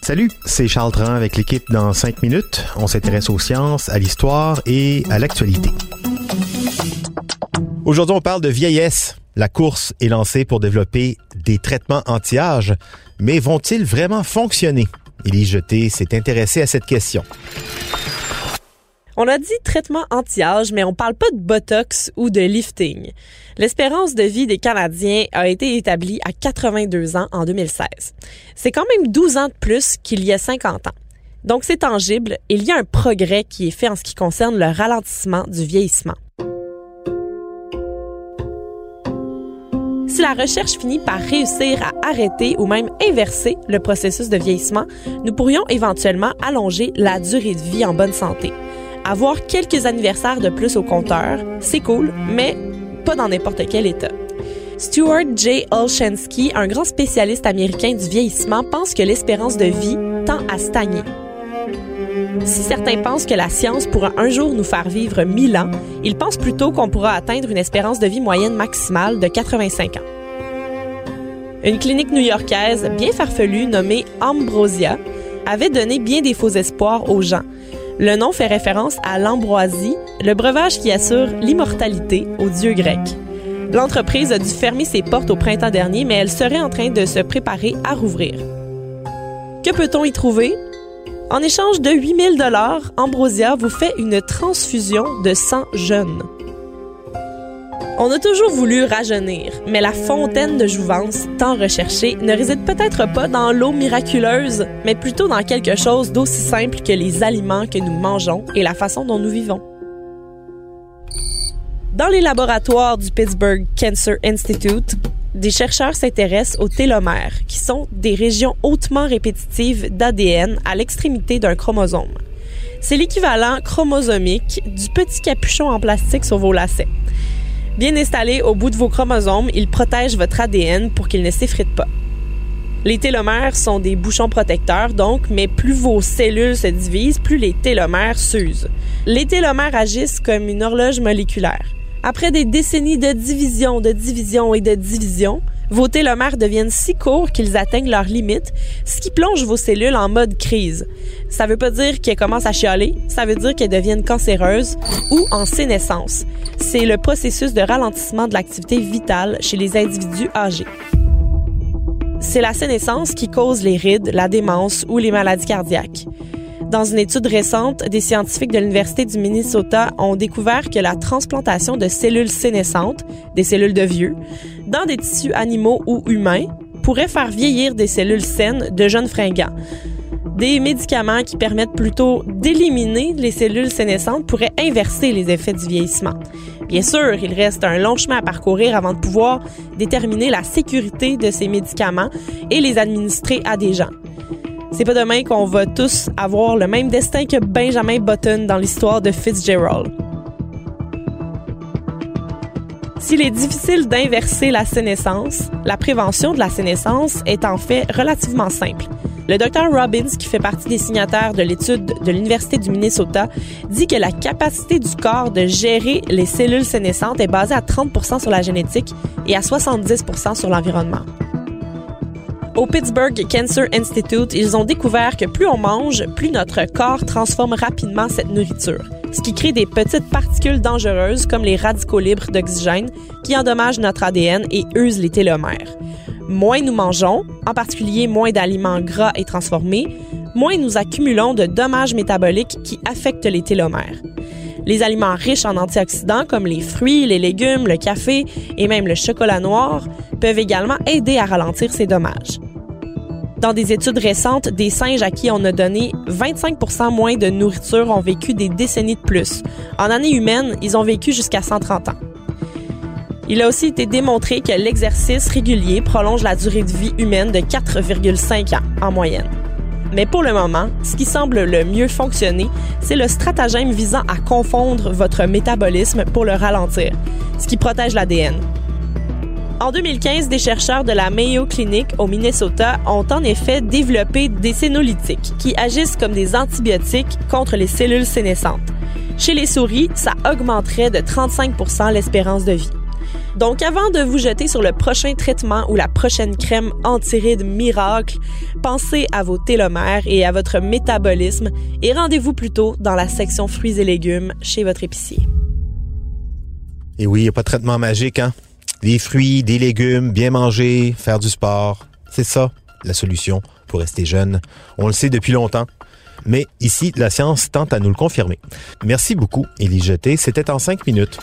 Salut, c'est Charles Tran avec l'équipe dans 5 minutes. On s'intéresse aux sciences, à l'histoire et à l'actualité. Aujourd'hui, on parle de vieillesse. La course est lancée pour développer des traitements anti-âge, mais vont-ils vraiment fonctionner? Élie Jeté s'est intéressé à cette question. On a dit traitement anti-âge, mais on parle pas de botox ou de lifting. L'espérance de vie des Canadiens a été établie à 82 ans en 2016. C'est quand même 12 ans de plus qu'il y a 50 ans. Donc c'est tangible, il y a un progrès qui est fait en ce qui concerne le ralentissement du vieillissement. Si la recherche finit par réussir à arrêter ou même inverser le processus de vieillissement, nous pourrions éventuellement allonger la durée de vie en bonne santé. Avoir quelques anniversaires de plus au compteur, c'est cool, mais pas dans n'importe quel état. Stuart J. Olszewski, un grand spécialiste américain du vieillissement, pense que l'espérance de vie tend à stagner. Si certains pensent que la science pourra un jour nous faire vivre 1000 ans, il pense plutôt qu'on pourra atteindre une espérance de vie moyenne maximale de 85 ans. Une clinique new-yorkaise bien farfelue nommée Ambrosia avait donné bien des faux espoirs aux gens, le nom fait référence à l'ambroisie, le breuvage qui assure l'immortalité aux dieux grecs. L'entreprise a dû fermer ses portes au printemps dernier, mais elle serait en train de se préparer à rouvrir. Que peut-on y trouver? En échange de 8000 dollars, Ambrosia vous fait une transfusion de sang jeune. On a toujours voulu rajeunir, mais la fontaine de jouvence tant recherchée ne réside peut-être pas dans l'eau miraculeuse, mais plutôt dans quelque chose d'aussi simple que les aliments que nous mangeons et la façon dont nous vivons. Dans les laboratoires du Pittsburgh Cancer Institute, des chercheurs s'intéressent aux télomères, qui sont des régions hautement répétitives d'ADN à l'extrémité d'un chromosome. C'est l'équivalent chromosomique du petit capuchon en plastique sur vos lacets. Bien installé au bout de vos chromosomes, il protège votre ADN pour qu'il ne s'effrite pas. Les télomères sont des bouchons protecteurs, donc, mais plus vos cellules se divisent, plus les télomères s'usent. Les télomères agissent comme une horloge moléculaire. Après des décennies de division, de division et de division, vos télomères deviennent si courts qu'ils atteignent leurs limites, ce qui plonge vos cellules en mode crise. Ça veut pas dire qu'elles commencent à chialer, ça veut dire qu'elles deviennent cancéreuses ou en sénescence. C'est le processus de ralentissement de l'activité vitale chez les individus âgés. C'est la sénescence qui cause les rides, la démence ou les maladies cardiaques. Dans une étude récente, des scientifiques de l'Université du Minnesota ont découvert que la transplantation de cellules sénescentes, des cellules de vieux, dans des tissus animaux ou humains pourrait faire vieillir des cellules saines de jeunes fringants. Des médicaments qui permettent plutôt d'éliminer les cellules sénescentes pourraient inverser les effets du vieillissement. Bien sûr, il reste un long chemin à parcourir avant de pouvoir déterminer la sécurité de ces médicaments et les administrer à des gens. C'est pas demain qu'on va tous avoir le même destin que Benjamin Button dans l'histoire de Fitzgerald. S'il est difficile d'inverser la sénescence, la prévention de la sénescence est en fait relativement simple. Le docteur Robbins, qui fait partie des signataires de l'étude de l'Université du Minnesota, dit que la capacité du corps de gérer les cellules sénescentes est basée à 30% sur la génétique et à 70% sur l'environnement. Au Pittsburgh Cancer Institute, ils ont découvert que plus on mange, plus notre corps transforme rapidement cette nourriture, ce qui crée des petites particules dangereuses comme les radicaux libres d'oxygène qui endommagent notre ADN et usent les télomères. Moins nous mangeons, en particulier moins d'aliments gras et transformés, moins nous accumulons de dommages métaboliques qui affectent les télomères. Les aliments riches en antioxydants comme les fruits, les légumes, le café et même le chocolat noir peuvent également aider à ralentir ces dommages. Dans des études récentes, des singes à qui on a donné 25% moins de nourriture ont vécu des décennies de plus. En année humaine, ils ont vécu jusqu'à 130 ans. Il a aussi été démontré que l'exercice régulier prolonge la durée de vie humaine de 4,5 ans en moyenne. Mais pour le moment, ce qui semble le mieux fonctionner, c'est le stratagème visant à confondre votre métabolisme pour le ralentir, ce qui protège l'ADN. En 2015, des chercheurs de la Mayo Clinic au Minnesota ont en effet développé des sénolytiques qui agissent comme des antibiotiques contre les cellules sénescentes. Chez les souris, ça augmenterait de 35% l'espérance de vie. Donc avant de vous jeter sur le prochain traitement ou la prochaine crème anti-rides miracle, pensez à vos télomères et à votre métabolisme et rendez-vous plutôt dans la section fruits et légumes chez votre épicier. Et oui, il n'y a pas de traitement magique, hein? Des fruits, des légumes, bien manger, faire du sport. C'est ça, la solution pour rester jeune. On le sait depuis longtemps. Mais ici, la science tente à nous le confirmer. Merci beaucoup, Élie Jeté. C'était en cinq minutes.